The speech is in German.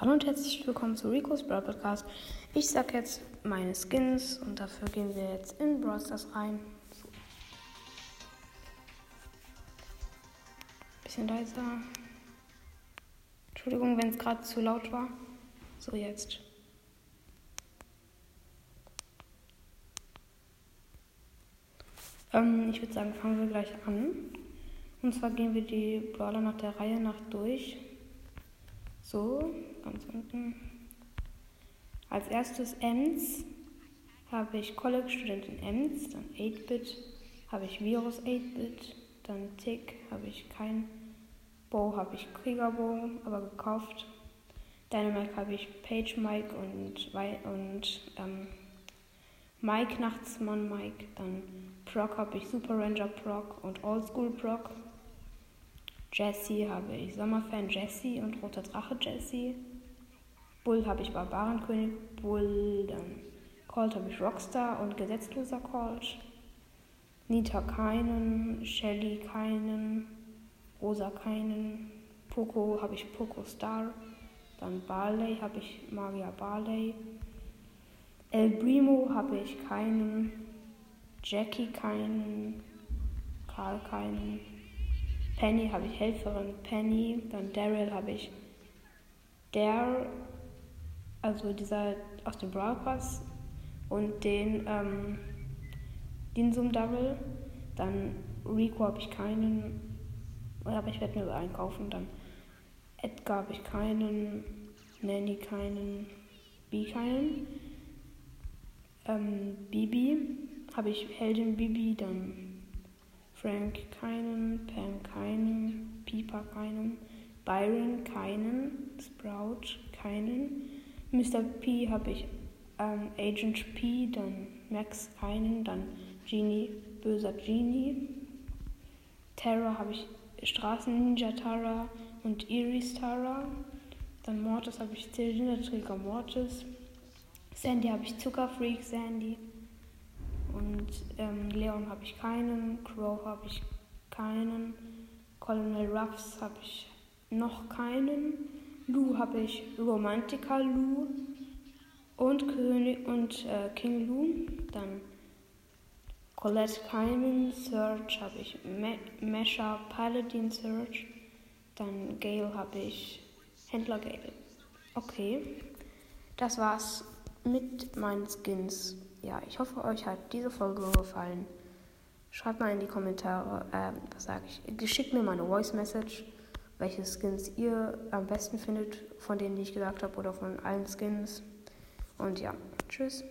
Hallo und herzlich willkommen zu Rico's Brawl Podcast. Ich sag jetzt meine Skins und dafür gehen wir jetzt in Brawl Stars rein. Bisschen leiser. Entschuldigung, wenn es gerade zu laut war. So jetzt. Ähm, ich würde sagen, fangen wir gleich an. Und zwar gehen wir die Brawler nach der Reihe nach durch. So, ganz unten. Als erstes Ems habe ich College-Studentin Ems, dann 8-Bit habe ich Virus 8-Bit, dann Tick habe ich kein Bow, habe ich Kriegerbow, aber gekauft. Dynamite habe ich Page Mike und, und ähm, Mike Nachtsmann Mike, dann Proc habe ich Super Ranger Proc und Oldschool Proc. Jesse habe ich Sommerfan Jesse und Roter Drache Jesse. Bull habe ich Barbarenkönig Bull. Dann Colt habe ich Rockstar und Gesetzloser Colt. Nita keinen. Shelly keinen. Rosa keinen. Poco habe ich Poco Star. Dann Barley habe ich Magia Barley. El Primo habe ich keinen. Jackie keinen. Karl keinen. Penny habe ich Helferin Penny, dann Daryl habe ich der, also dieser aus dem Brawl Pass und den ähm, Dinsum Daryl, dann Rico habe ich keinen, aber ich werde mir einen kaufen, dann Edgar habe ich keinen, Nanny keinen, B keinen, ähm, Bibi habe ich Heldin Bibi, dann Frank keinen, Pam keinen, Pieper keinen, Byron keinen, Sprout keinen, Mr. P habe ich ähm, Agent P, dann Max keinen, dann Genie, böser Genie, Terra habe ich Straßen Ninja Tara und Iris Tara, dann Mortis habe ich Zylinderträger Mortis, Sandy habe ich Zuckerfreak Sandy. Und ähm, Leon habe ich keinen, Crow habe ich keinen, Colonel Ruffs habe ich noch keinen, Lou habe ich Romantica Lou und König und äh, King Lou. Dann Colette keinen, Search habe ich Me Mesha Paladin Search. Dann Gale habe ich Händler Gale. Okay, das war's mit meinen Skins ja, ich hoffe, euch hat diese Folge gefallen. Schreibt mal in die Kommentare, äh, was sage ich, schickt mir mal eine Voice Message, welche Skins ihr am besten findet, von denen, die ich gesagt habe, oder von allen Skins. Und ja, tschüss.